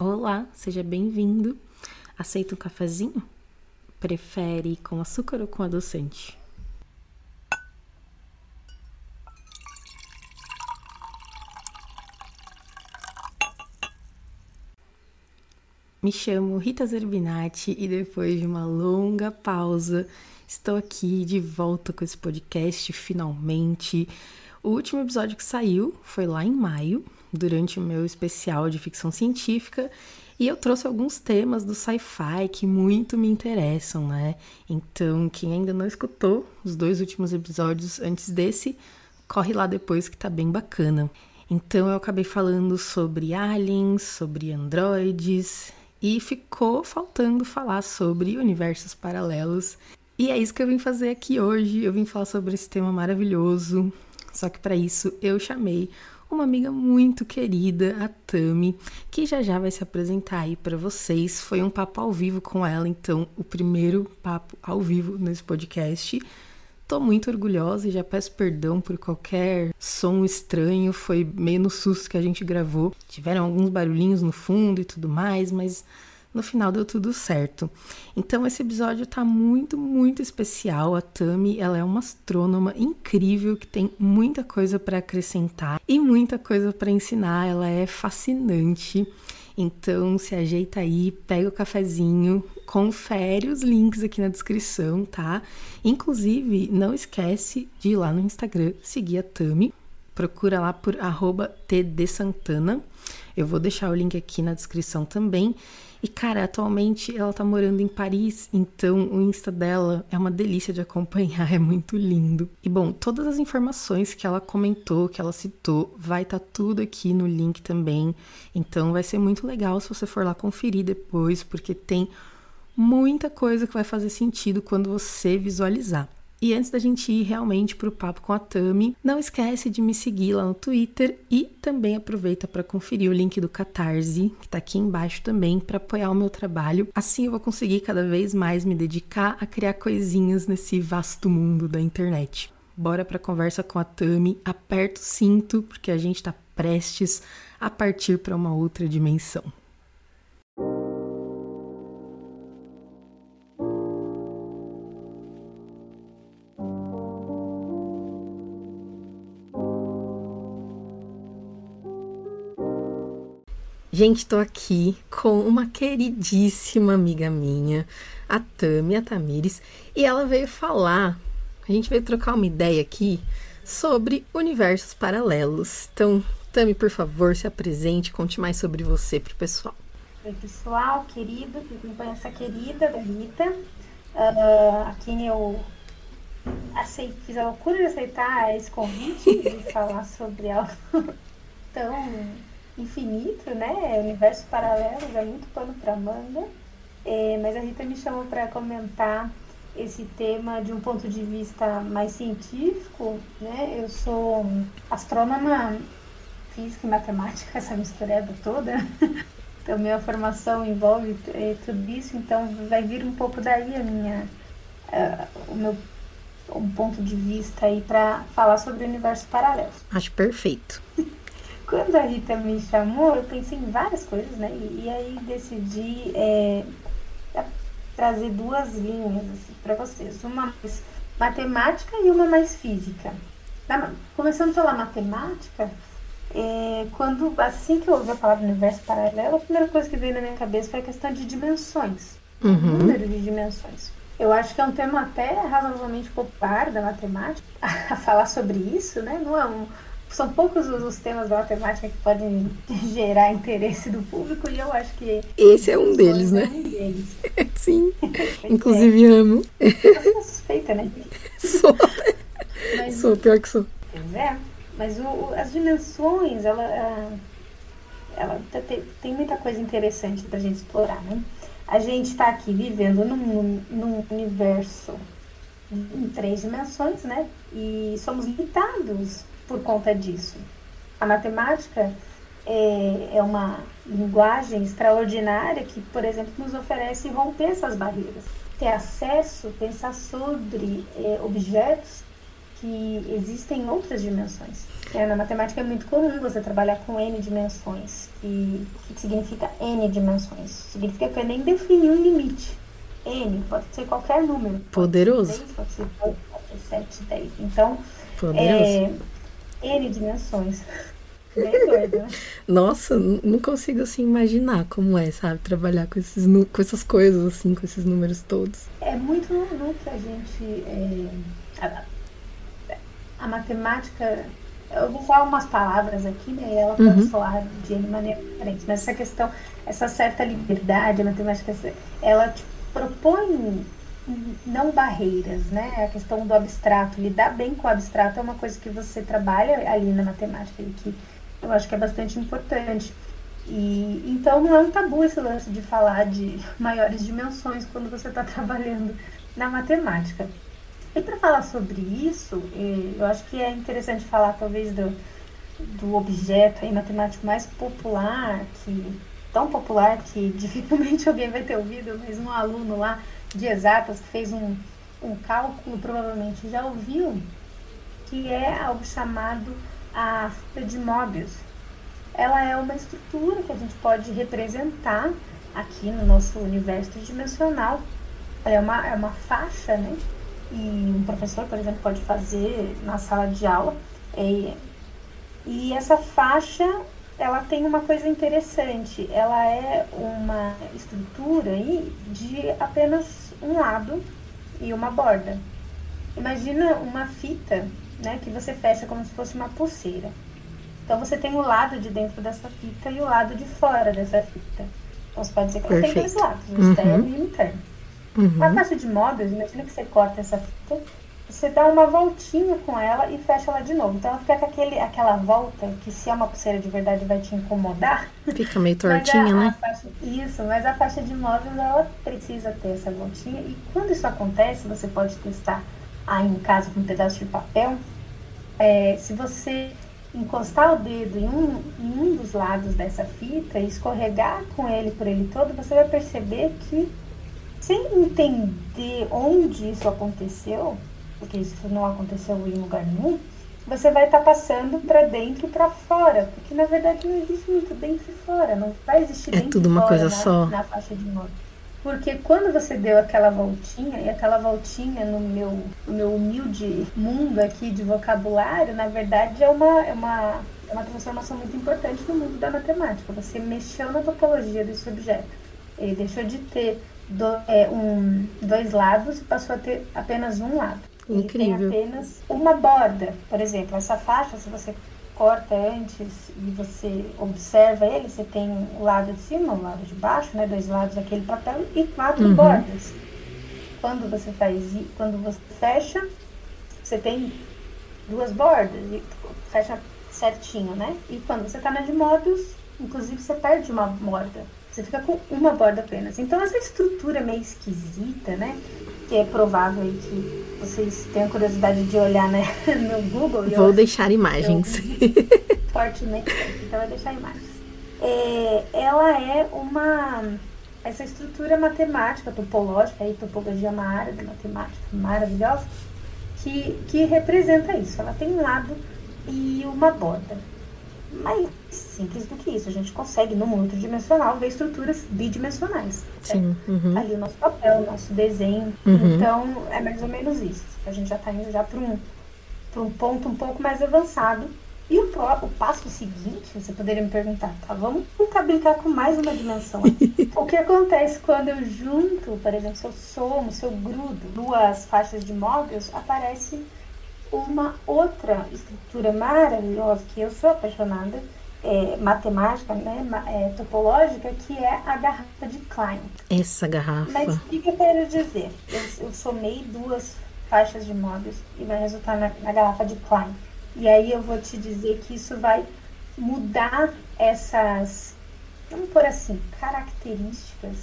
Olá, seja bem-vindo. Aceita um cafezinho? Prefere com açúcar ou com adoçante? Me chamo Rita Zerbinati e depois de uma longa pausa, estou aqui de volta com esse podcast finalmente. O último episódio que saiu foi lá em maio, durante o meu especial de ficção científica, e eu trouxe alguns temas do sci-fi que muito me interessam, né? Então, quem ainda não escutou os dois últimos episódios antes desse, corre lá depois que tá bem bacana. Então, eu acabei falando sobre aliens, sobre androides, e ficou faltando falar sobre universos paralelos. E é isso que eu vim fazer aqui hoje. Eu vim falar sobre esse tema maravilhoso. Só que para isso eu chamei uma amiga muito querida, a Tami, que já já vai se apresentar aí para vocês. Foi um papo ao vivo com ela, então, o primeiro papo ao vivo nesse podcast. Tô muito orgulhosa e já peço perdão por qualquer som estranho. Foi meio no susto que a gente gravou. Tiveram alguns barulhinhos no fundo e tudo mais, mas no final deu tudo certo. Então esse episódio tá muito, muito especial. A Tami, ela é uma astrônoma incrível que tem muita coisa para acrescentar e muita coisa para ensinar. Ela é fascinante. Então se ajeita aí, pega o cafezinho, confere os links aqui na descrição, tá? Inclusive, não esquece de ir lá no Instagram seguir a Tami. Procura lá por tdsantana. Eu vou deixar o link aqui na descrição também. E, cara, atualmente ela tá morando em Paris, então o Insta dela é uma delícia de acompanhar, é muito lindo. E, bom, todas as informações que ela comentou, que ela citou, vai estar tá tudo aqui no link também. Então vai ser muito legal se você for lá conferir depois, porque tem muita coisa que vai fazer sentido quando você visualizar. E antes da gente ir realmente para o papo com a Tami, não esquece de me seguir lá no Twitter e também aproveita para conferir o link do Catarse, que está aqui embaixo também, para apoiar o meu trabalho. Assim eu vou conseguir cada vez mais me dedicar a criar coisinhas nesse vasto mundo da internet. Bora para a conversa com a Tami, aperta o cinto porque a gente está prestes a partir para uma outra dimensão. Gente, estou aqui com uma queridíssima amiga minha, a Tami, a Tamires, e ela veio falar, a gente veio trocar uma ideia aqui sobre universos paralelos. Então, Tami, por favor, se apresente, conte mais sobre você para o pessoal. Oi, pessoal, querido, que acompanha essa querida da Rita, uh, a quem eu aceito, fiz a loucura de aceitar esse convite de falar sobre algo tão infinito, né? Universos paralelos, é muito pano para manga. É, mas a Rita me chamou para comentar esse tema de um ponto de vista mais científico, né? Eu sou astrônoma, física e matemática, essa mistureba toda. Então, minha formação envolve é, tudo isso, então vai vir um pouco daí a minha, uh, o meu um ponto de vista aí para falar sobre o universo paralelo. Acho perfeito. Quando a Rita me chamou, eu pensei em várias coisas, né? E, e aí decidi é, trazer duas linhas assim, para vocês. Uma mais matemática e uma mais física. Começando pela matemática, é, quando assim que eu ouvi a palavra universo paralelo, a primeira coisa que veio na minha cabeça foi a questão de dimensões. Uhum. Número de dimensões. Eu acho que é um tema até razoavelmente popular da matemática a falar sobre isso, né? Não é um, são poucos os temas da matemática que podem gerar interesse do público e eu acho que esse é um deles, né? É um deles. Sim. Inclusive é. amo. Você é suspeita, né? Sou. Mas, sou, pior que sou. Pois é. Mas o, as dimensões, ela, ela tem, tem muita coisa interessante pra gente explorar, né? A gente está aqui vivendo num, num universo em três dimensões, né? E somos limitados por conta disso. A matemática é, é uma linguagem extraordinária que, por exemplo, nos oferece romper essas barreiras, ter acesso, pensar sobre é, objetos que existem outras dimensões. É, na matemática é muito comum você trabalhar com N dimensões. E o que significa N dimensões? Significa que eu nem defini um limite. N pode ser qualquer número. Poderoso. Pode ser 10, pode ser 2, pode ser 7, 10. Então, Poderoso. é, N dimensões. Bem doido, né? Nossa, não consigo assim imaginar como é, sabe? Trabalhar com, esses, com essas coisas, assim, com esses números todos. É muito no que a gente. é, a, a matemática. Eu vou falar umas palavras aqui, né? E ela pode Uhum. soar de maneira diferente. Mas essa questão, essa certa liberdade, a matemática, ela te propõe não barreiras, né? A questão do abstrato, lidar bem com o abstrato é uma coisa que você trabalha ali na matemática e que eu acho que é bastante importante. E então não é um tabu esse lance de falar de maiores dimensões quando você está trabalhando na matemática. E para falar sobre isso, eh, eu acho que é interessante falar talvez do, do objeto aí matemático mais popular, que tão popular que dificilmente alguém vai ter ouvido, mas um aluno lá de exatas que fez um, um cálculo provavelmente já ouviu, que é algo chamado a fita de Möbius. Ela é uma estrutura que a gente pode representar aqui no nosso universo tridimensional. Ela é uma, é uma faixa, né? E um professor, por exemplo, pode fazer na sala de aula. E, e essa faixa, ela tem uma coisa interessante. Ela é uma estrutura aí de apenas um lado e uma borda. Imagina uma fita, né, que você fecha como se fosse uma pulseira. Então você tem o lado de dentro dessa fita e o lado de fora dessa fita. Então você pode dizer que ela tem dois lados, o Uhum. externo e o interno. Uhum. A faixa de móveis, imagina que você corta essa fita, você dá uma voltinha com ela e fecha ela de novo. Então ela fica com aquele, aquela volta que se é uma pulseira de verdade vai te incomodar. Fica meio a- tortinha, a né? faixa- isso, mas a faixa de móveis ela precisa ter essa voltinha. E quando isso acontece, você pode testar aí em casa com um pedaço de papel. É, se você encostar o dedo em um, em um dos lados dessa fita e escorregar com ele por ele todo, você vai perceber que sem entender onde isso aconteceu, porque isso não aconteceu em lugar nenhum, você vai estar passando para dentro e para fora, porque na verdade não existe muito dentro e fora, não vai existir É dentro tudo e uma fora coisa na, só. na faixa de moda. Porque quando você deu aquela voltinha, e aquela voltinha no meu, no meu humilde mundo aqui de vocabulário, na verdade é uma, é, uma, é uma transformação muito importante no mundo da matemática. Você mexeu na topologia desse objeto. Ele deixou de ter do- é, um, dois lados e passou a ter apenas um lado. Ele Incrível. tem apenas uma borda. Por exemplo, essa faixa, se você corta antes e você observa ele, você tem o lado de cima, o lado de baixo, né? Dois lados daquele papel e quatro Uhum. bordas. Quando você faz, quando você fecha, você tem duas bordas e fecha certinho, né? E quando você tá na de módulos, inclusive você perde uma borda. Você fica com uma borda apenas. Então essa estrutura meio esquisita, né? Que é provável que vocês tenham curiosidade de olhar né, no Google. Vou deixar imagens. fortemente, então vai deixar imagens. É, ela é uma essa estrutura matemática, topológica, aí topologia é uma área da matemática maravilhosa, que, que representa isso. Ela tem um lado e uma borda. Mais simples do que isso, a gente consegue no mundo tridimensional ver estruturas bidimensionais. Sim. Uhum. ali o nosso papel, o nosso desenho. Uhum. Então, é mais ou menos isso. A gente já está indo já para um, pra um ponto um pouco mais avançado. E o, o passo seguinte, você poderia me perguntar, tá, vamos tentar brincar com mais uma dimensão. o que acontece quando eu junto, por exemplo, se eu somo, se eu grudo duas faixas de móveis, aparece uma outra estrutura maravilhosa que eu sou apaixonada, é, matemática, né, é, topológica, que é a garrafa de Klein. Essa Mas garrafa. o que que eu quero dizer? Eu, eu somei duas faixas de móveis e vai resultar na, na garrafa de Klein. E aí eu vou te dizer que isso vai mudar essas, vamos por assim, características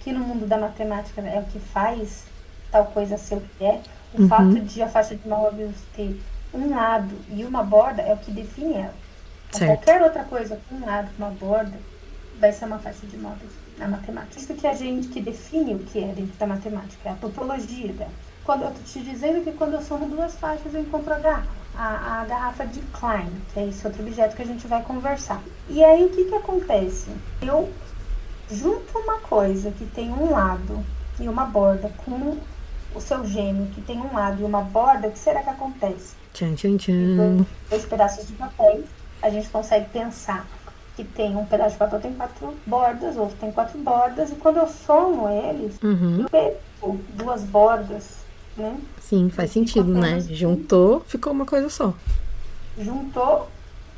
que no mundo da matemática é o que faz tal coisa ser o que é. O Uhum. fato de a faixa de móveis ter um lado e uma borda é o que define ela. Então, qualquer outra coisa com um lado, com uma borda, vai ser uma faixa de móveis na matemática. Isso que a gente que define o que é dentro da matemática, é a topologia dela. quando eu tô te dizendo que quando eu somo duas faixas eu encontro a garrafa, a, a garrafa de Klein, que é esse outro objeto que a gente vai conversar. E aí o que que acontece? Eu junto uma coisa que tem um lado e uma borda com o seu gêmeo que tem um lado e uma borda, o que será que acontece? Tchan, tchan, tchan. Dois pedaços de papel, a gente consegue pensar que tem um pedaço de papel tem quatro bordas, outro tem quatro bordas, e quando eu somo eles, Uhum. eu pego duas bordas, né? Sim, faz sentido, né? Juntou, ficou uma coisa só. Juntou,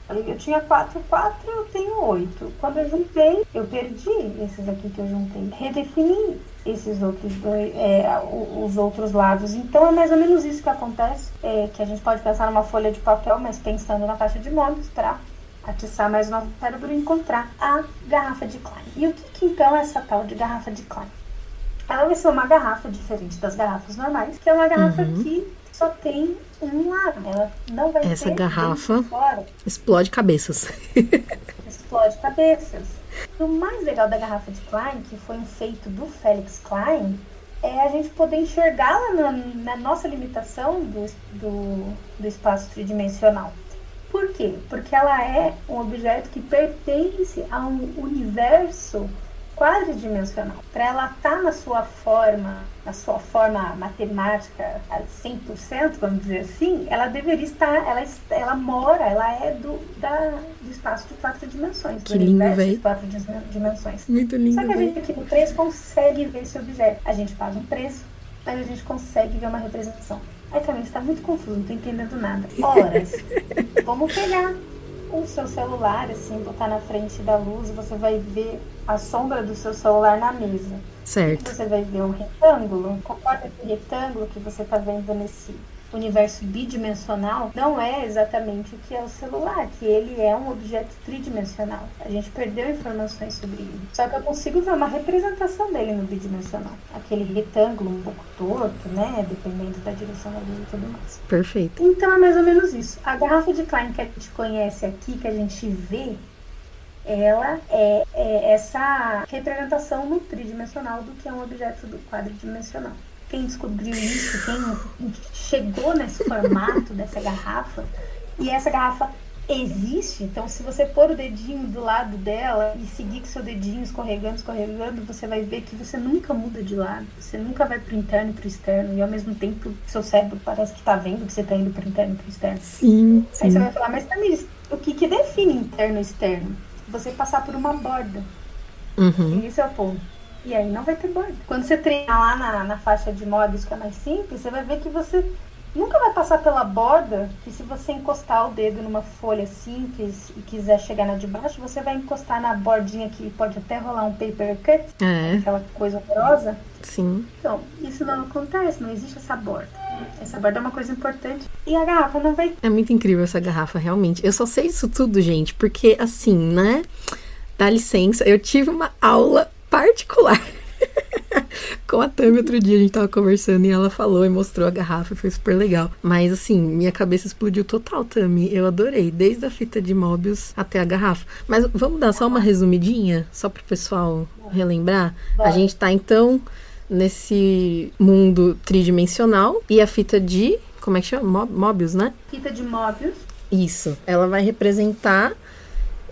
eu tinha quatro, quatro, eu tenho oito. Quando eu juntei, eu perdi esses aqui que eu juntei. Redefini esses outros dois, é, os outros lados. Então é mais ou menos isso que acontece. É, que a gente pode pensar numa folha de papel, mas pensando na caixa de móveis para atiçar mais o nosso cérebro e encontrar a garrafa de Klein. E o que, que então é essa tal de garrafa de Klein? Ela vai ser uma garrafa diferente das garrafas normais, que é uma garrafa que só tem um lado. Ela não vai Essa ter garrafa- Explode cabeças. explode cabeças. E o mais legal da garrafa de Klein, que foi um feito do Felix Klein, é a gente poder enxergá-la na, na nossa limitação do, do, do espaço tridimensional. Por quê? Porque ela é um objeto que pertence a um universo quadridimensional. Para ela estar na sua forma, na sua forma matemática a 100%, vamos dizer assim, ela deveria estar, ela, ela mora, ela é do, da, do espaço de quatro dimensões, Que do lindo, de quatro dimensões. Muito lindo, Só que a gente aqui no 3 consegue ver esse objeto. A gente paga um preço, mas a gente consegue ver uma representação. Aí também está muito confuso, não tô entendendo nada. Horas. Vamos pegar o seu celular, assim, botar na frente da luz, você vai ver a sombra do seu celular na mesa. Certo. Você vai ver um retângulo. Concorda que o retângulo que você está vendo nesse universo bidimensional não é exatamente o que é o celular, que ele é um objeto tridimensional. A gente perdeu informações sobre ele. Só que eu consigo ver uma representação dele no bidimensional. Aquele retângulo um pouco torto, né? Dependendo da direção da luz e tudo mais. Perfeito. Então é mais ou menos isso. A garrafa de Klein que a gente conhece aqui, que a gente vê, ela é, é essa representação no tridimensional do que é um objeto do quadridimensional. Quem descobriu isso, quem chegou nesse formato dessa garrafa, e essa garrafa existe, então se você pôr o dedinho do lado dela e seguir com seu dedinho escorregando, escorregando, você vai ver que você nunca muda de lado, você nunca vai pro interno e pro externo, e ao mesmo tempo seu cérebro parece que tá vendo que você tá indo pro interno e pro externo. Sim, Aí você sim. vai falar, mas Tamires, o que, que define interno e externo? Você passar por uma borda. Uhum. E esse é o ponto. E aí não vai ter borda. Quando você treinar lá na, na faixa de modos que é mais simples, você vai ver que você nunca vai passar pela borda, que se você encostar o dedo numa folha simples e quiser chegar na de baixo, você vai encostar na bordinha que pode até rolar um paper cut, É, aquela coisa horrorosa. sim. Então, isso não acontece, não existe essa borda. Essa borda é uma coisa importante. E a garrafa não vai É muito incrível essa garrafa, realmente. Eu só sei isso tudo, gente, porque assim, né? Dá licença, eu tive uma aula particular com a Tami outro dia. A gente tava conversando e ela falou e mostrou a garrafa, foi super legal. Mas assim, minha cabeça explodiu total, Tami. Eu adorei, desde a fita de Mobius até a garrafa. Mas vamos dar só uma resumidinha, só pro pessoal relembrar? A gente tá então nesse mundo tridimensional e a fita de. Como é que chama? Mo- Mobius, né? fita de Mobius. Isso. Ela vai representar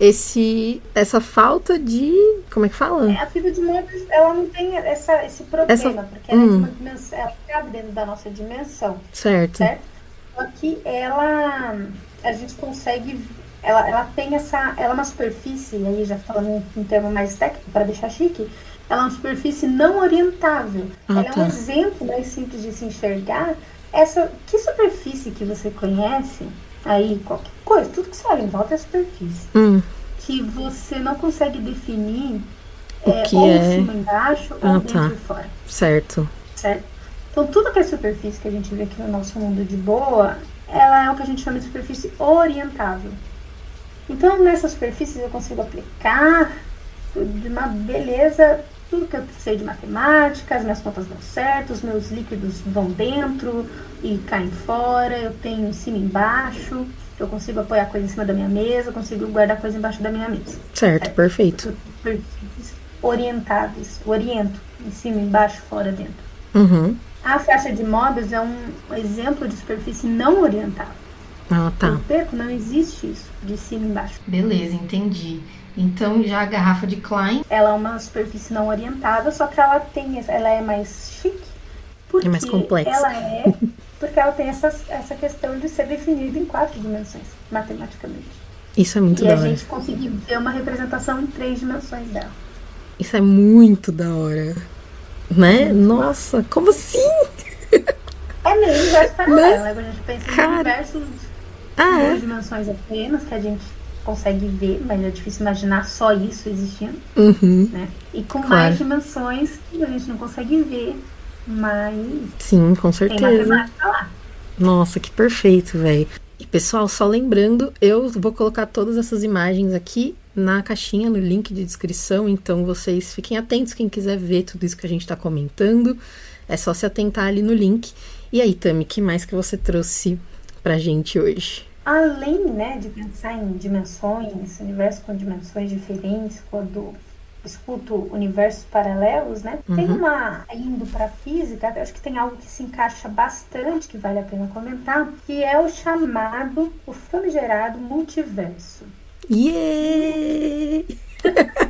esse essa falta de. Como é que fala? A fita de Mobius, ela não tem essa, esse problema, Essa- porque ela, é hum. uma dimensão, ela cabe dentro da nossa dimensão, Certo. certo? Só que ela, a gente consegue, ela, ela tem essa, ela é uma superfície, aí já falando em um termo mais técnico, para deixar chique, ela é uma superfície não orientável. Ah, ela é tá. um exemplo mais simples de se enxergar. Essa, que superfície que você conhece, aí qualquer coisa, tudo que você olha em volta é superfície Hum, que você não consegue definir O é, que ou é? em cima embaixo Ah, ou dentro tá. e fora, certo. certo? Então tudo que é superfície que a gente vê aqui no nosso mundo de boa, ela é o que a gente chama de superfície orientável. Então nessas superfícies eu consigo aplicar de uma beleza tudo que eu sei de matemática, as minhas contas dão certo, os meus líquidos vão dentro e caem fora, eu tenho em cima e embaixo, eu consigo apoiar coisa em cima da minha mesa, eu consigo guardar coisa embaixo da minha mesa. Certo, perfeito. Superfícies orientáveis, oriento, em cima, embaixo, fora, dentro. Uhum. A faixa de Mobius é um exemplo de superfície não orientável. Ah, tá. No beco não existe isso, de cima e embaixo. Beleza, entendi. Então já a garrafa de Klein. Ela é uma superfície não orientada, só que ela tem, ela é mais chique. Porque É mais complexa. Ela é, porque ela tem essa, essa questão de ser definida em quatro dimensões, matematicamente. Isso é muito e da a hora. gente conseguiu ver uma representação em três dimensões dela. Isso é muito da hora. Né? Nossa, como assim? É meio universo paralelo, né? Quando a gente pensa em Cara. universos Ah, duas é? dimensões apenas, que a gente consegue ver, mas é difícil imaginar só isso existindo, Uhum. né? E com Claro. mais dimensões que a gente não consegue ver, mas Sim, com tem certeza. matemática lá. Nossa, que perfeito, velho. E pessoal, só lembrando, eu vou colocar todas essas imagens aqui na caixinha, no link de descrição, então vocês fiquem atentos quem quiser ver tudo isso que a gente tá comentando. É só se atentar ali no link. E aí, Tami, que mais que você trouxe pra gente hoje? Além, né, de pensar em dimensões, universo com dimensões diferentes, quando escuto universos paralelos, né? Tem Uhum. uma, indo para física, acho que tem algo que se encaixa bastante, que vale a pena comentar, que é o chamado, o famigerado multiverso. Yeah!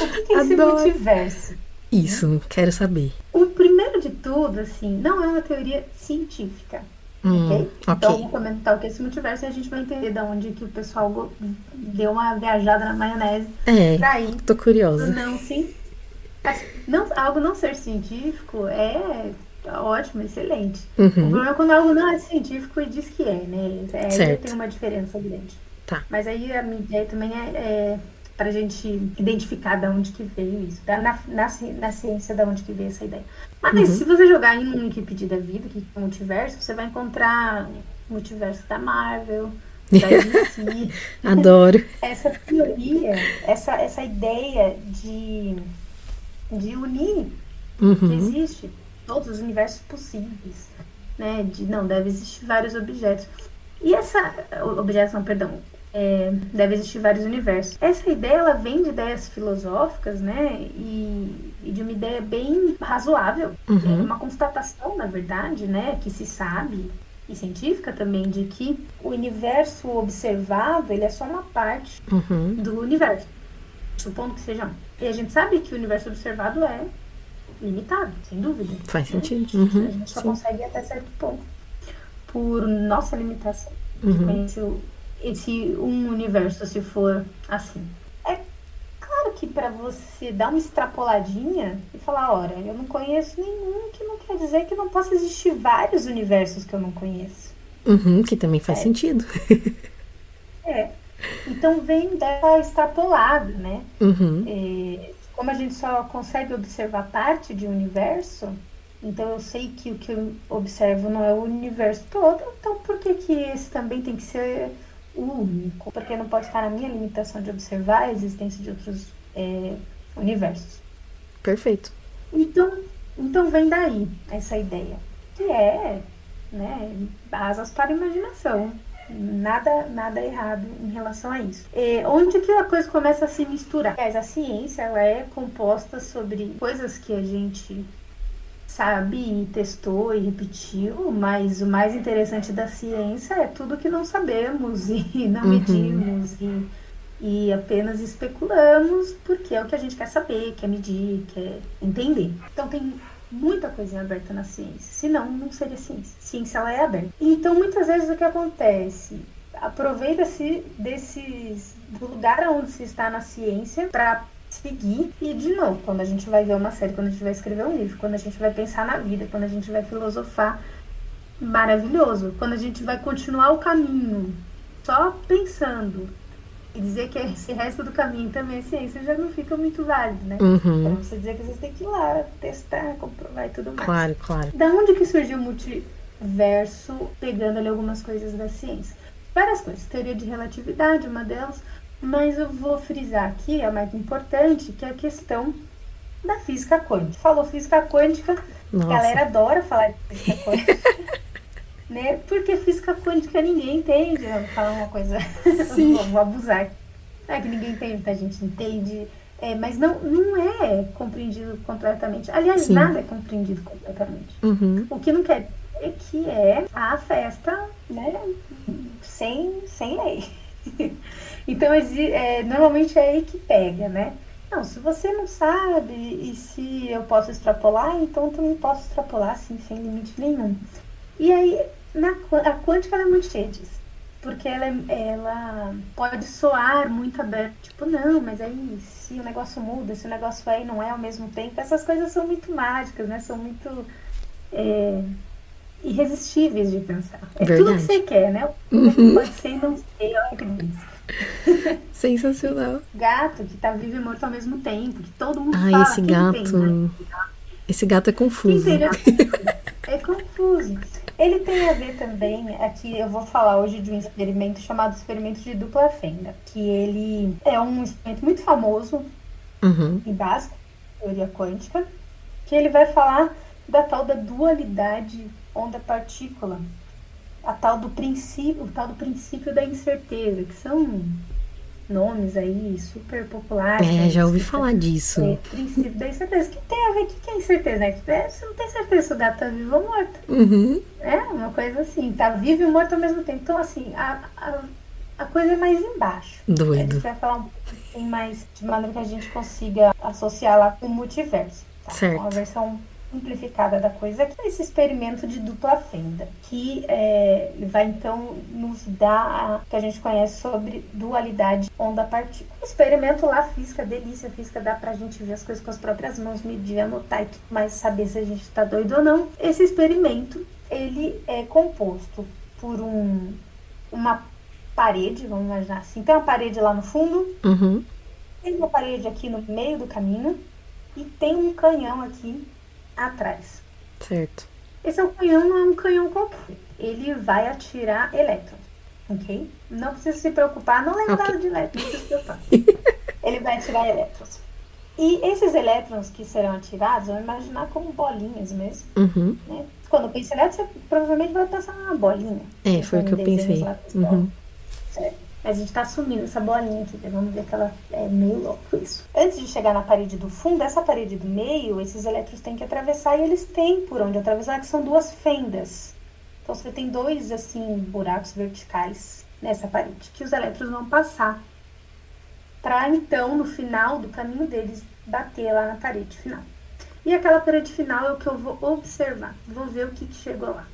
O que, que é esse Adoro. multiverso? Isso, quero saber. O primeiro de tudo, assim, não é uma teoria científica. Hum, ok? Então, vou comentar o que esse multiverso e a gente vai entender de onde que o pessoal deu uma viajada na maionese É, pra ir tô curiosa. não sim. assim, Não, algo não ser científico é ótimo, excelente. O Uhum, problema é quando algo não é científico e diz que é, né? É, aí Certo. tem uma diferença grande. Tá. Mas aí a minha ideia também é, é para a gente identificar de onde que veio isso, da- na, na, na ciência de onde que veio essa ideia. Mas Uhum. se você jogar em um Wikipedia da vida, que é multiverso, você vai encontrar multiverso da Marvel, da DC. Adoro. essa teoria, essa, essa ideia de, de unir que Uhum, existe todos os universos possíveis, né? De não deve existir vários objetos. E essa objetos não, perdão, é, deve existir vários universos. Essa ideia ela vem de ideias filosóficas, né? E, e de uma ideia bem razoável, Uhum. é uma constatação, na verdade, né? Que se sabe e científica também de que o universo observado ele é só uma parte uhum. do universo, supondo que seja um. E a gente sabe que o universo observado é limitado, sem dúvida. Faz né? sentido. A Uhum, gente só sim. consegue ir até certo ponto. Por nossa limitação Uhum. o- esse um universo, se for assim. É claro que para você dar uma extrapoladinha e falar, ora, eu não conheço nenhum, que não quer dizer que não possa existir vários universos que eu não conheço. Uhum, que também faz É. sentido. É. Então vem dessa extrapolada, né? Uhum, É, como a gente só consegue observar parte de um universo, então eu sei que o que eu observo não é o universo todo, então por que, que esse também tem que ser único? Porque não pode estar na minha limitação de observar a existência de outros é, universos. perfeito. Então, então vem daí essa ideia, que é né, asas para a imaginação. Nada, nada errado em relação a isso. É, onde que a coisa começa a se misturar? Aliás, a ciência ela é composta sobre coisas que a gente sabe e testou e repetiu, mas o mais interessante da ciência é tudo que não sabemos e não Uhum. medimos e, e apenas especulamos porque é o que a gente quer saber, quer medir, quer entender. Então tem muita coisinha aberta na ciência, senão não seria ciência. Ciência ela é aberta. Então muitas vezes o que acontece? Aproveita-se desses do lugar onde se está na ciência para seguir e de novo, quando a gente vai ver uma série, quando a gente vai escrever um livro, quando a gente vai pensar na vida, quando a gente vai filosofar, maravilhoso. Quando a gente vai continuar o caminho só pensando e dizer que esse resto do caminho também é ciência já não fica muito válido, né? Pra Uhum, você dizer que você tem que ir lá testar, comprovar e tudo mais. claro, claro. Da onde que surgiu o multiverso, pegando ali algumas coisas da ciência? Várias coisas, teoria de relatividade, uma delas, mas eu vou frisar aqui a mais importante, que é a questão da física quântica. Falou física quântica, a Nossa. galera adora falar de física quântica. né? Porque física quântica ninguém entende. Eu vou falar uma coisa, Sim. vou, vou abusar. Não é que ninguém entende? A gente entende É, mas não, não é compreendido completamente. Aliás, Sim. nada é compreendido completamente. Uhum. O que não quer dizer que é a festa, né, sem, sem lei. então, é, normalmente é aí que pega, né? Não, se você não sabe e se eu posso extrapolar, então eu também posso extrapolar, assim, sem limite nenhum. E aí, na, a quântica ela é muito cheia disso. Porque ela, ela pode soar muito aberta, tipo, não, mas aí se o negócio muda, se o negócio é e não é ao mesmo tempo, essas coisas são muito mágicas, né? São muito é, irresistíveis de pensar. É tudo que Verdade. você quer, né? Que pode ser e não ser, olha que delícia. Sensacional. Gato que tá vivo e morto ao mesmo tempo, que todo mundo Ai, fala. esse quem tem, né? gato. Esse gato é confuso. É confuso. Ele tem a ver também, aqui eu vou falar hoje de um experimento chamado experimento de dupla fenda, que ele é um experimento muito famoso Uhum. e básico, teoria quântica, que ele vai falar da tal da dualidade onda-partícula, a tal do princípio, o tal do princípio da incerteza, que são nomes aí super populares. É, né? já ouvi falar disso. é, princípio da incerteza. Que tem a ver? O que que é incerteza, né? Que é, Você não tem certeza se o gato tá vivo ou morto. Uhum. É uma coisa assim, tá vivo e morto ao mesmo tempo. Então, assim, a, a, a coisa é mais embaixo. A Doido. gente vai falar um pouquinho mais de maneira que a gente consiga associar lá com o multiverso. Tá? Certo. Uma versão simplificada da coisa, que é esse experimento de dupla fenda, que é, vai então nos dar o que a gente conhece sobre dualidade onda-partícula. O experimento lá, física, delícia, física, dá pra gente ver as coisas com as próprias mãos, medir, anotar e tudo mais, saber se a gente tá doido ou não. Esse experimento, ele é composto por um, uma parede, vamos imaginar assim, tem uma parede lá no fundo, Uhum. tem uma parede aqui no meio do caminho e tem um canhão aqui atrás. Certo. Esse é o canhão, não é um canhão qualquer. Ele vai atirar elétrons, ok? Não precisa se preocupar, não lembrar Ok. de elétrons, não precisa se preocupar. Ele vai atirar elétrons. E esses elétrons que serão atirados, vamos imaginar como bolinhas mesmo, Uhum. né? Quando pensa em elétron, você provavelmente vai pensar numa bolinha. É, foi o que eu pensei. Uhum. Certo. Mas a gente tá assumindo essa bolinha aqui, vamos ver que ela é meio louco isso. Antes de chegar na parede do fundo, essa parede do meio, esses elétrons têm que atravessar e eles têm por onde atravessar, que são duas fendas. Então você tem dois, assim, buracos verticais nessa parede, que os elétrons vão passar. Para então, no final do caminho deles, bater lá na parede final. E aquela parede final é o que eu vou observar. Vou ver o que, que chegou lá.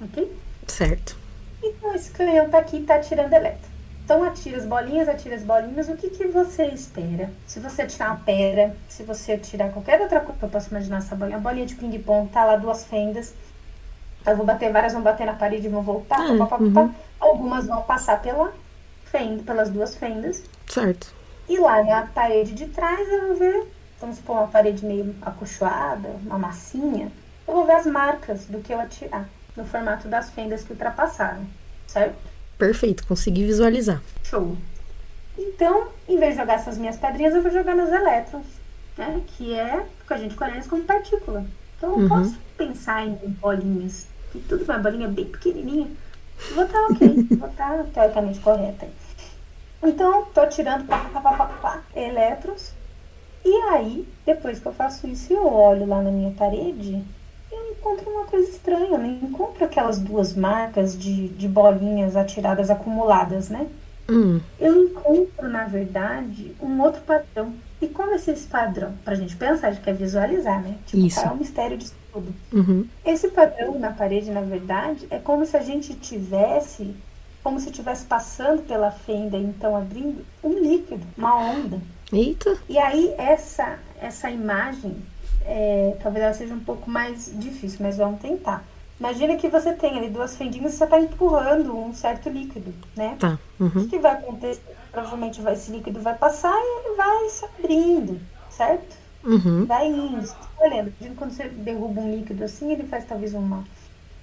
Ok? Certo. Então esse canhão tá aqui e tá atirando elétron. Então atira as bolinhas, atira as bolinhas. O que, que você espera? Se você atirar uma pedra, se você atirar qualquer outra coisa, eu posso imaginar essa bolinha. A bolinha de ping-pong tá lá duas fendas. Eu vou bater, várias vão bater na parede e vão voltar. Ah, pá, pá, pá, uhum. pá. Algumas vão passar pela fenda, pelas duas fendas. Certo. E lá na parede de trás eu vou ver, vamos supor, uma parede meio acolchoada, uma massinha. Eu vou ver as marcas do que eu atirar, no formato das fendas que ultrapassaram, certo? Perfeito, consegui visualizar. Show. Então, em vez de jogar essas minhas pedrinhas, eu vou jogar nos elétrons, né? Que é o que a gente conhece como partícula. Então, eu Uhum. posso pensar em bolinhas, que tudo uma bolinha bem pequenininha. Vou estar ok, vou estar teoricamente correta. Então, tô tirando pá, pá, pá, pá, pá, elétrons. E aí, depois que eu faço isso, eu olho lá na minha parede encontro uma coisa estranha. Eu não encontro aquelas duas marcas de, de bolinhas atiradas acumuladas, né? Hum, eu encontro, na verdade, um outro padrão. E qual vai ser esse padrão? Pra gente pensar, a gente quer visualizar, né? Tipo, Isso. é o mistério disso tudo. uhum. Esse padrão na parede, na verdade, é como se a gente tivesse, como se estivesse passando pela fenda, então abrindo um líquido, uma onda. Eita. E aí essa essa imagem, é, talvez ela seja um pouco mais difícil, mas vamos tentar. Imagina que você tem ali duas fendinhas e você está empurrando um certo líquido, né? Tá. O Uhum. que, que vai acontecer? Provavelmente vai, esse líquido vai passar e ele vai se abrindo, certo? Uhum. Vai indo. Olhando, quando você derruba um líquido assim, ele faz talvez uma,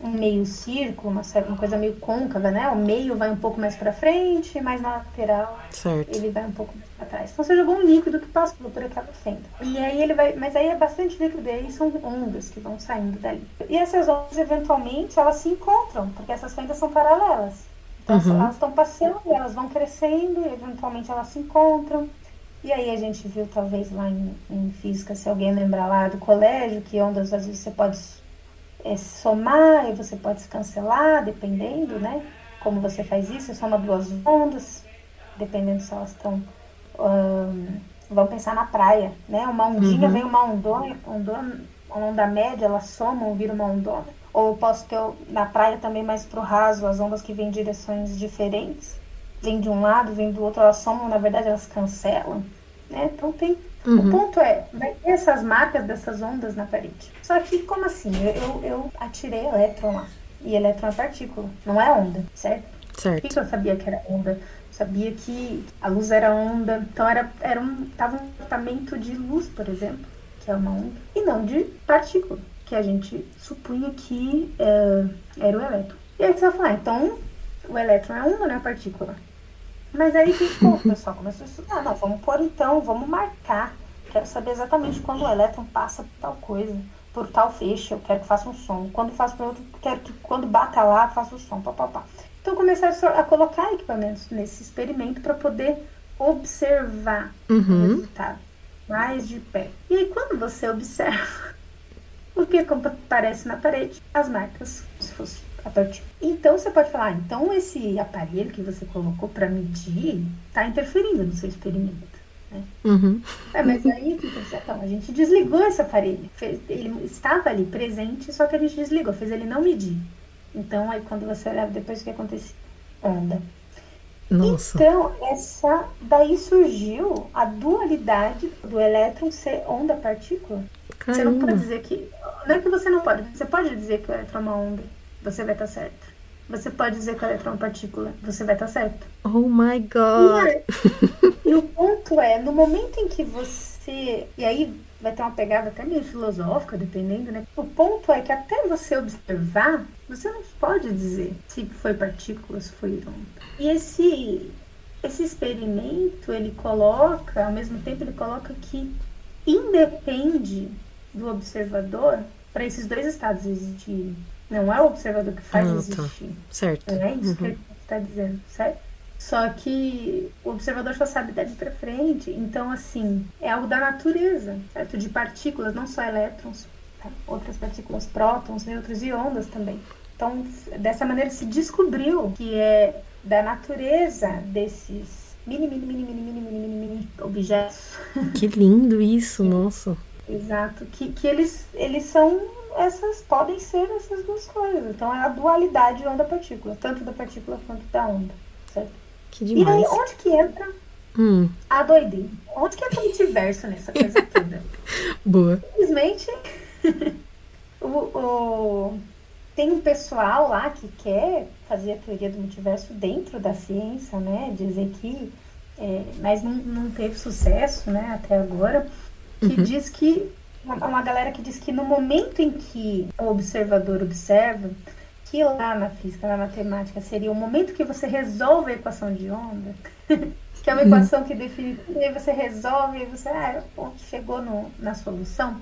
um meio círculo, uma, uma coisa meio côncava, né? O meio vai um pouco mais para frente e mais na lateral Certo. ele vai um pouco mais para trás. Então você jogou um líquido que passou por aquela fenda. E aí ele vai, mas aí é bastante líquido, e aí são ondas que vão saindo dali. E essas ondas eventualmente elas se encontram, porque essas fendas são paralelas. Então Uhum. elas estão passando, elas vão crescendo e eventualmente elas se encontram. E aí a gente viu, talvez, lá em, em física, se alguém lembrar lá do colégio, que ondas às vezes você pode é, somar e você pode se cancelar, dependendo, né? Como você faz isso, você soma duas ondas, dependendo se elas estão. Um, vamos pensar na praia, né? Uma ondinha uhum. vem uma ondona, ondona, uma onda média, elas somam, vira uma ondona. Ou eu posso ter na praia também mais pro raso, as ondas que vêm em direções diferentes. Vem de um lado, vem do outro, elas somam, na verdade elas cancelam, né? Então tem Uhum. O ponto é, vai ter essas marcas dessas ondas na parede. Só que, como assim? Eu, eu atirei elétron lá. E elétron é partícula, não é onda, certo? Certo. Por que eu sabia que era onda? Sabia que a luz era onda. Então, era, era um, tava um tratamento de luz, por exemplo, que é uma onda. E não de partícula, que a gente supunha que é, era o elétron. E aí você vai falar, então o elétron é onda, não é partícula. Mas aí pô, o pessoal começou a estudar, não, vamos pôr então, vamos marcar. Quero saber exatamente quando o elétron passa por tal coisa, por tal feixe, eu quero que faça um som. Quando faço para outro, quero que quando bata lá, faça o som, papapá. Então começaram a colocar equipamentos nesse experimento para poder observar uhum. o resultado mais de perto. E aí quando você observa, o que aparece na parede? As marcas, se fosse a partir. Então você pode falar, ah, então esse aparelho que você colocou para medir está interferindo no seu experimento. Né? Uhum. É, mas aí então, a gente desligou esse aparelho. Fez, ele estava ali presente, só que a gente desligou, fez ele não medir. Então aí quando você olhava depois o que aconteceu? Onda. Nossa. Então, essa daí surgiu a dualidade do elétron ser onda-partícula. Você não pode dizer que. Não é que você não pode, você pode dizer que o elétron é uma onda você vai estar tá certo. Você pode dizer que o elétron é uma partícula, você vai estar tá certo. Oh my god! E, o ponto é, no momento em que você. E aí vai ter uma pegada até meio filosófica, dependendo, né? O ponto é que até você observar, você não pode dizer se foi partícula, se foi onda. E esse, esse experimento, ele coloca, ao mesmo tempo, ele coloca que independe do observador para esses dois estados existirem. Não é o observador que faz ah, tá. existir. Tá. Certo. Não é isso uhum. que ele está dizendo, certo? Só que o observador só sabe dali para frente. Então, assim, é algo da natureza, certo? De partículas, não só elétrons, tá? outras partículas, prótons, nêutrons e ondas também. Então, dessa maneira se descobriu que é da natureza desses mini, mini, mini, mini, mini, mini, mini, mini objetos. Que lindo isso, nossa. Exato, que, que eles, eles são essas podem ser essas duas coisas. Então é a dualidade onda-partícula, tanto da partícula quanto da onda, certo? Que demais. E aí, onde que entra hum. a doideira? Onde que entra o multiverso nessa coisa toda? Boa. Simplesmente, o, o, tem um pessoal lá que quer fazer a teoria do multiverso dentro da ciência, né? Dizer que, é, mas não, não teve sucesso, né, até agora, que uhum. diz que uma galera que diz que no momento em que o observador observa, que lá na física, na matemática, seria o momento que você resolve a equação de onda, que é uma uhum. equação que define, e aí você resolve, e você ah, chegou no, na solução.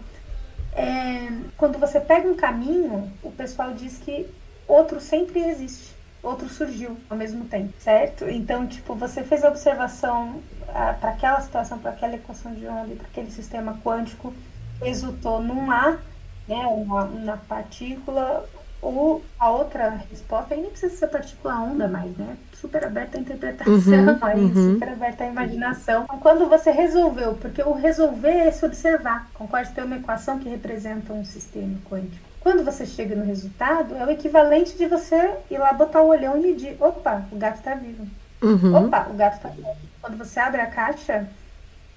É, quando você pega um caminho, o pessoal diz que outro sempre existe, outro surgiu ao mesmo tempo, certo? Então, tipo, você fez a observação ah, para aquela situação, para aquela equação de onda, para aquele sistema quântico, resultou num A, né, uma, uma partícula, ou a outra resposta, aí nem precisa ser partícula onda mais, né? Super aberta a interpretação, uhum, aí, uhum. super aberta a imaginação. Então, quando você resolveu, porque o resolver é se observar, concorda? Tem uma equação que representa um sistema quântico. Quando você chega no resultado, é o equivalente de você ir lá botar o olhão e medir. Opa, o gato está vivo. Uhum. Opa, o gato está vivo. Quando você abre a caixa,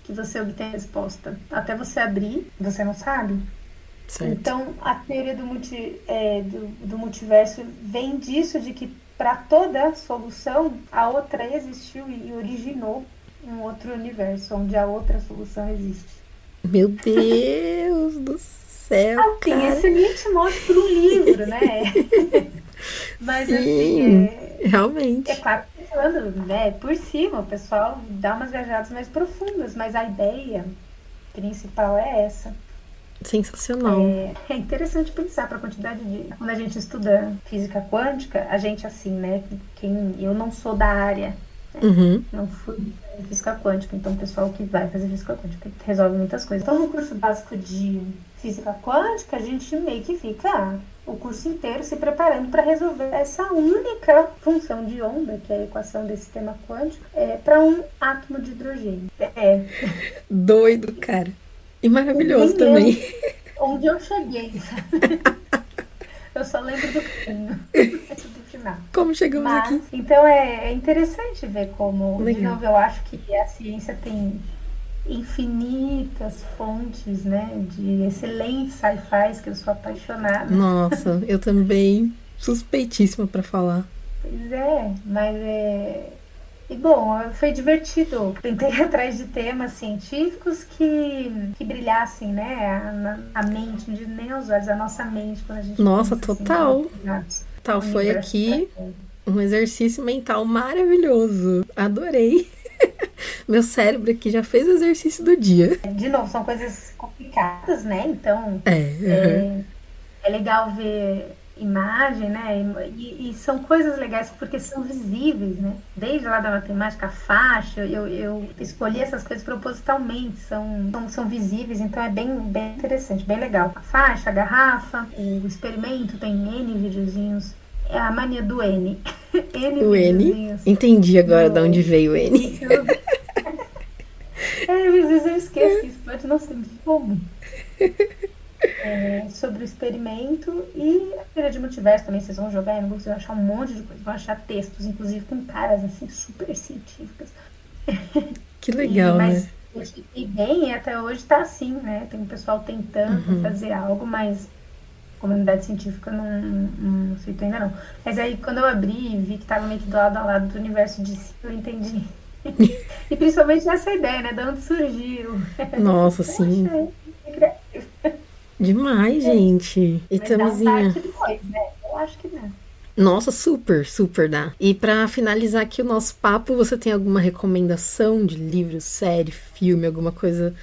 que você obtém a resposta. Até você abrir, você não sabe. Certo. Então, a teoria do, multi, é, do, do multiverso vem disso, de que para toda solução, a outra existiu e originou um outro universo, onde a outra solução existe. Meu Deus do céu! Assim, cara. esse limite mostra um livro, né? Mas Sim, assim, é, realmente. É claro falando, né, por cima, o pessoal dá umas viajadas mais profundas, mas a ideia principal é essa. Sensacional. É, é interessante pensar para a quantidade de. Quando a gente estuda física quântica, a gente, assim, né? Quem, eu não sou da área, Né? Uhum. Não fui física quântica, então o pessoal que vai fazer física quântica resolve muitas coisas. Então, no curso básico de física quântica, a gente meio que fica o curso inteiro se preparando para resolver essa única função de onda, que é a equação desse sistema quântico, é, para um átomo de hidrogênio. É. Doido, cara. E maravilhoso também. Onde eu cheguei, sabe? eu só lembro do caminho. do final. Como chegamos Mas, aqui? Então é, é interessante ver como, Legal. de novo, eu acho que a ciência tem infinitas fontes, né, de excelentes sci-fis que eu sou apaixonada. Nossa, eu também suspeitíssima pra falar. Pois é, mas é. E bom, foi divertido. Tentei ir atrás de temas científicos que, que brilhassem, né? A, a mente, digo nem os olhos, a nossa mente quando a gente. Nossa, assim, total. Tal no foi aqui da- um exercício mental maravilhoso. Adorei. Meu cérebro aqui já fez o exercício do dia. De novo, são coisas complicadas, né? Então, É, uhum. é, é legal ver imagem, né? E, e são coisas legais porque são visíveis, né? Desde lá da matemática, a faixa, eu, eu escolhi essas coisas propositalmente, são, são, são visíveis, então é bem, bem interessante, bem legal. A faixa, a garrafa, o experimento, tem N videozinhos. É a mania do N. N o N. videozinhos. Entendi agora de onde veio o N. É, às vezes eu esqueço que isso pode não muito comum. É, sobre o experimento e a feira de multiverso também, vocês vão jogar Google, vocês vão achar um monte de coisa, vão achar textos, inclusive com caras assim super científicas. Que legal, E- mas né? fiquei bem e até hoje tá assim, né? Tem um pessoal tentando Uhum. fazer algo, mas comunidade científica não, não, ainda não. Mas aí quando eu abri e vi que tava meio que do lado a lado do universo de si, eu entendi. e principalmente essa ideia, né? De onde surgiu. Nossa, Eu sim. Demais, gente. E dá depois, né? Eu acho que não. Nossa, super, super dá. E pra finalizar aqui o nosso papo, você tem alguma recomendação de livro, série, filme, alguma coisa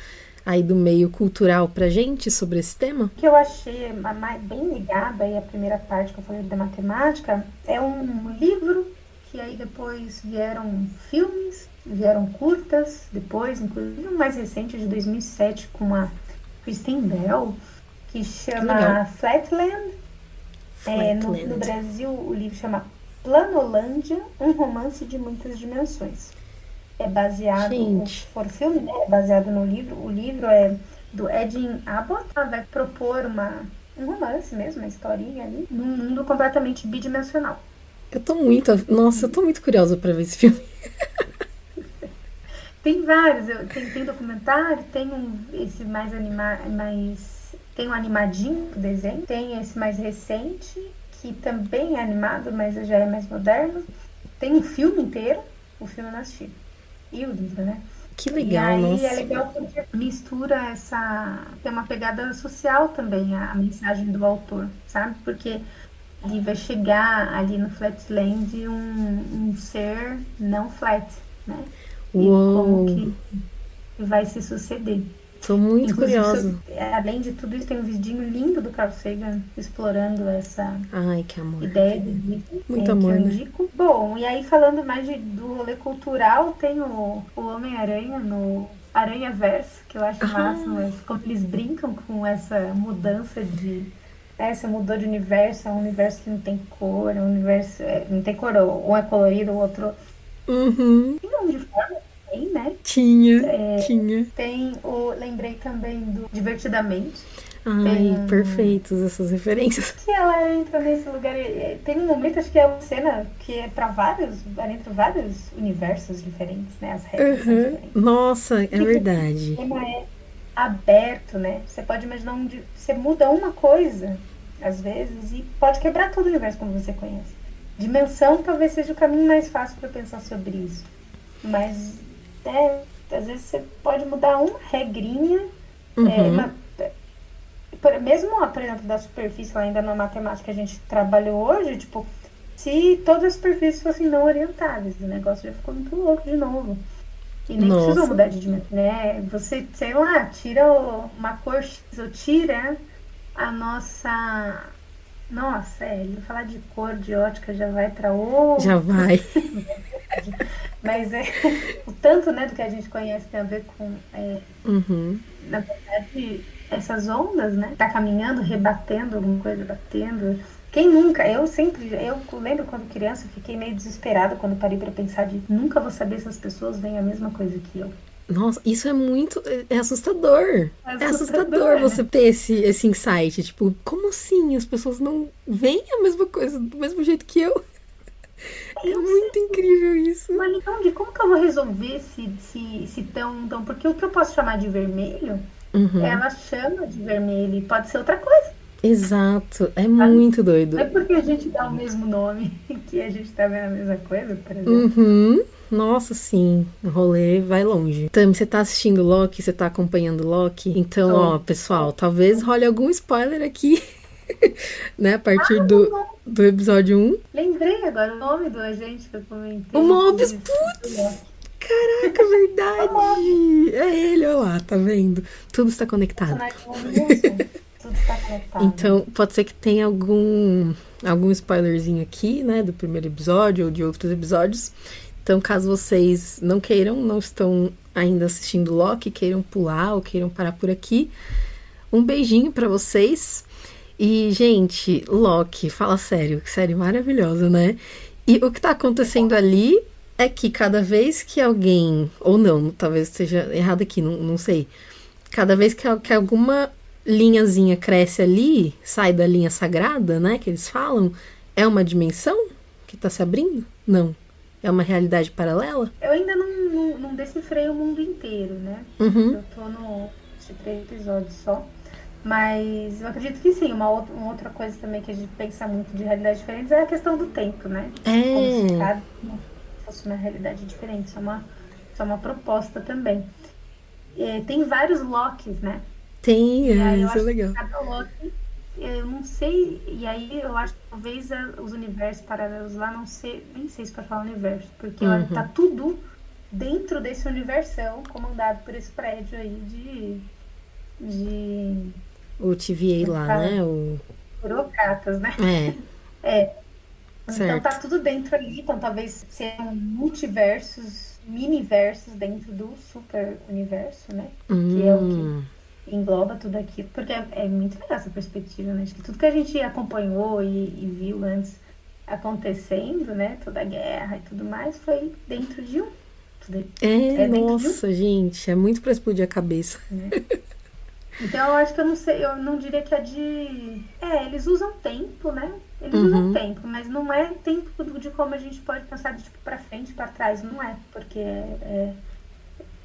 aí do meio cultural pra gente sobre esse tema? O que eu achei bem ligada aí a primeira parte que eu falei da matemática é um livro que aí depois vieram filmes, vieram curtas, depois, inclusive um mais recente de 2007 com a Kristen Bell, que chama legal. Flatland. É, no, Flatland. no Brasil, o livro chama Planolândia, um romance de muitas dimensões. É baseado, Gente. se for filme, né, é baseado no livro. O livro é do Edin Abbott. Ela vai propor uma, um romance mesmo, uma historinha ali, num mundo completamente bidimensional. Eu tô muito. Nossa, eu tô muito curiosa pra ver esse filme. Tem vários, eu- tem, tem documentário, tem um, esse mais anima, mais tem um animadinho do desenho, tem esse mais recente que também é animado, mas já é mais moderno. Tem um filme inteiro, o filme eu não assisti. E o né? Que E legal, aí nossa. é legal porque mistura essa. Tem uma pegada social também, a, a mensagem do autor, sabe? Porque ali vai chegar ali no Flatland um, um ser não flat, né? E Uou, como que vai se suceder. Tô muito Inclusive, curiosa. so- além de tudo isso, tem um vidinho lindo do Carl Sagan explorando essa Ai, que amor. ideia de Muito é, amor, que eu né? indico. Bom, e aí falando mais de, do rolê cultural, tem o, o Homem-Aranha no Aranha Verso, que eu acho Ah. máximo, mas como eles brincam com essa mudança de. É, você mudou de universo, é um universo que não tem cor, é um universo. é, não tem cor, um é colorido, o outro. Uhum, Tem um de também, né? tinha, É. tinha. Tem o. Lembrei também do Divertidamente. Ai, Tem- perfeitos essas referências. que ela entra nesse lugar. Tem um momento, acho que é uma cena que é pra vários. Ela entra vários universos diferentes, né? As regras Uhum. diferentes. Nossa, é verdade. O tema é aberto, né? Você pode imaginar onde você muda uma coisa, às vezes, e pode quebrar todo o universo como você conhece. Dimensão talvez seja o caminho mais fácil para pensar sobre isso. Mas, é, às vezes você pode mudar uma regrinha é, Uhum. uma- por- mesmo, por exemplo, da superfície, lá ainda na matemática que a gente trabalhou hoje, tipo, se todas as superfícies fossem não orientáveis, o negócio já ficou muito louco de novo. E nem Nossa. precisou mudar de dimensão, né? Você, sei lá, tira o- uma cor X ou tira a nossa Nossa, é, falar de cor, de ótica já vai para o. Já vai. Mas é, o tanto né, do que a gente conhece tem a ver com. É, uhum. Na verdade, essas ondas, né? Tá caminhando, rebatendo alguma coisa, batendo. Quem nunca? Eu sempre, eu lembro quando criança, fiquei meio desesperada quando parei para pensar de nunca vou saber se as pessoas veem a mesma coisa que eu. Nossa, isso é muito. É assustador. É assustador, é assustador né? você ter esse, esse insight. Tipo, como assim? As pessoas não veem a mesma coisa do mesmo jeito que eu? É eu muito sei. incrível isso. Mas então, como que eu vou resolver se, se, se tão, então? Porque o que eu posso chamar de vermelho, uhum. ela chama de vermelho e pode ser outra coisa. Exato, é muito doido. Não é porque a gente dá o mesmo nome que a gente tá vendo a mesma coisa, por exemplo. Uhum. Nossa, sim, o rolê vai longe. Tami, você tá assistindo Loki? Você tá acompanhando Loki? Então, ó, pessoal, talvez role algum spoiler aqui. né, a partir ah, do, do episódio 1. Lembrei agora o nome do agente que eu comentei. O Mobius, putz! Caraca, verdade! é ele, olha lá, tá vendo? Tudo está conectado. Tudo está conectado. Então, pode ser que tenha algum algum spoilerzinho aqui, né, do primeiro episódio ou de outros episódios. Então, caso vocês não queiram, não estão ainda assistindo Loki, queiram pular ou queiram parar por aqui, um beijinho para vocês. E, gente, Loki, fala sério, que série maravilhosa, né? E o que tá acontecendo ali é que cada vez que alguém, ou não, talvez esteja errado aqui, não, não sei. Cada vez que, que alguma linhazinha cresce ali, sai da linha sagrada, né, que eles falam, é uma dimensão que tá se abrindo? Não. É uma realidade paralela? Eu ainda não, não, não decifrei o mundo inteiro, né? Uhum. Eu tô no três episódios só. Mas eu acredito que sim. Uma outra, uma outra coisa também que a gente pensa muito de realidades diferentes é a questão do tempo, né? É. Como se cada fosse uma realidade diferente. Isso é uma, isso é uma proposta também. E, tem vários locks, né? Tem, é, isso é legal. Cada Loki eu não sei, e aí eu acho que talvez os universos paralelos lá não sei, nem sei se pode falar universo, porque uhum. tá tudo dentro desse universão comandado por esse prédio aí de. de o TVA lá, né? O... Burocratas, né? É. é. Então tá tudo dentro ali, então talvez sejam multiversos, mini-versos dentro do super universo, né? Hum. Que é o que hum engloba tudo aquilo, porque é, é, muito legal essa perspectiva, né? Acho que tudo que a gente acompanhou e, e, viu antes acontecendo, né? Toda a guerra e tudo mais, foi dentro de um. É, é nossa, um. gente, é muito pra explodir a cabeça. É. Então eu acho que eu não sei, eu não diria que é de. É, eles usam tempo, né? Eles uhum. usam tempo, mas não é tempo de como a gente pode pensar de tipo pra frente, para trás, não é. Porque é, é,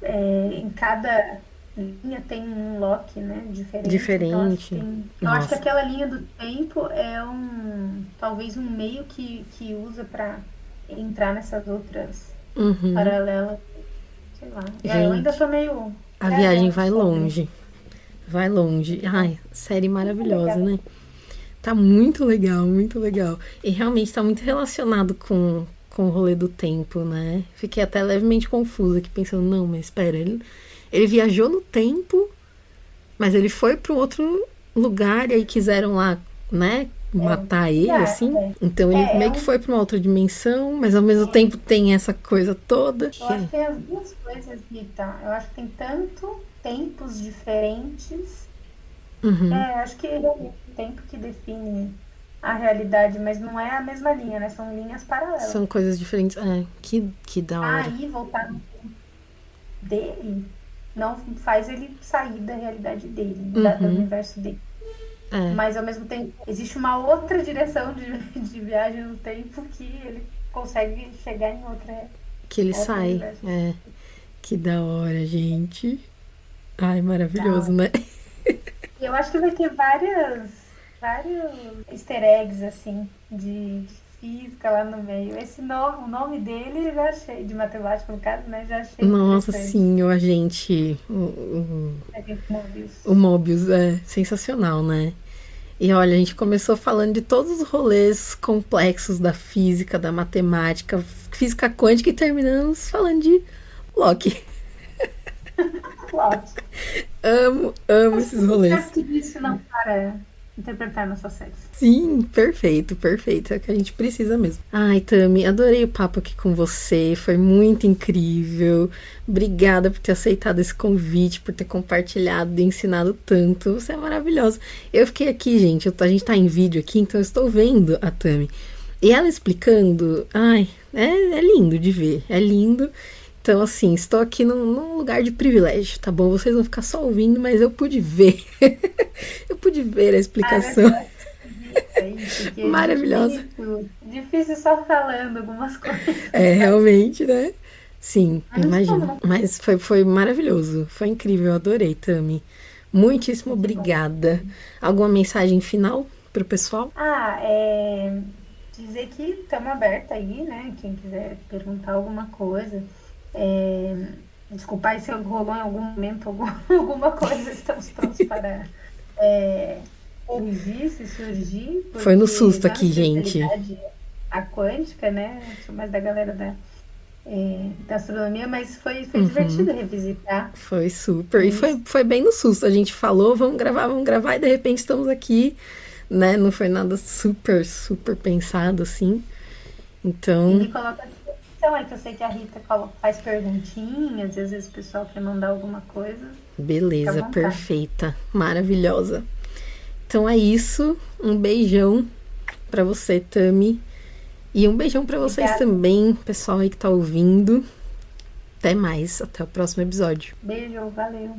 é em cada linha tem um lock, né? Diferente. Diferente. Então, tem... Eu acho que aquela linha do tempo é um. talvez um meio que, que usa para entrar nessas outras uhum. paralelas. Sei lá. É, eu ainda tô meio. A é, viagem vai longe. Vai longe. Ai, série maravilhosa, né? Tá muito legal, muito legal. E realmente tá muito relacionado com, com o rolê do tempo, né? Fiquei até levemente confusa aqui, pensando, não, mas espera, ele ele viajou no tempo, mas ele foi para um outro lugar e aí quiseram lá, né, matar é, ele, é, assim. É. Então ele é, meio que foi para uma outra dimensão, mas ao mesmo tempo tem essa coisa toda. Eu acho que tem as duas coisas, Rita. Eu acho que tem tanto tempos diferentes. Uhum. É, acho que é o tempo que define a realidade, mas não é a mesma linha, né? São linhas paralelas. São coisas diferentes. É, que, que da hora. Aí voltar dele não faz ele sair da realidade dele, uhum. da, do uhum. universo dele. É. Mas ao mesmo tempo, existe uma outra direção de, de viagem no tempo que ele consegue chegar em outra. Que ele outra sai. Universo. É. Que da hora, gente. Ai, maravilhoso, né? Eu acho que vai ter várias, vários easter eggs, assim, de, de física lá no meio. Esse nome, o nome dele eu já achei, de matemática no caso, né? Já achei. Nossa, sim, o agente. O, o, Mobius. o Mobius é sensacional, né? E olha, a gente começou falando de todos os rolês complexos da física, da matemática, física quântica e terminamos falando de Loki. Loki. amo, amo esses rolês. Acho que isso não para interpretar nossa sexo. Sim, perfeito, perfeito. É o que a gente precisa mesmo. Ai, Tami, adorei o papo aqui com você. Foi muito incrível. Obrigada por ter aceitado esse convite, por ter compartilhado e ensinado tanto. Você é maravilhosa. Eu fiquei aqui, gente. A gente tá em vídeo aqui, então eu estou vendo a Tami. E ela explicando, ai, é, é lindo de ver. É lindo. Então, assim, estou aqui num, num, lugar de privilégio, tá bom? Vocês vão ficar só ouvindo, mas eu pude ver. eu pude ver a explicação. Ah, Maravilhosa. Difícil, difícil só falando algumas coisas. É, realmente, né? Sim, mas imagino. Mas foi, foi maravilhoso. Foi incrível, adorei, Tami. Muitíssimo obrigada. Alguma mensagem final para o pessoal? Ah, é dizer que estamos aberta aí, né? Quem quiser perguntar alguma coisa. É, desculpar se rolou em algum momento algum, alguma coisa, estamos prontos para é, corrigir se surgir. Foi no susto aqui, gente. A quântica, né? Mais da galera da, é, da astronomia, mas foi, foi uhum. divertido revisitar. Foi super. E foi, foi bem no susto. A gente falou, vamos gravar, vamos gravar, e de repente estamos aqui, né? Não foi nada super, super pensado assim. Então. E coloca então, é que eu sei que a Rita faz perguntinhas, às vezes o pessoal quer mandar alguma coisa. Beleza, perfeita, maravilhosa. Então é isso. Um beijão para você, Tami. E um beijão para vocês também, pessoal aí que tá ouvindo. Até mais, até o próximo episódio. Beijo, valeu.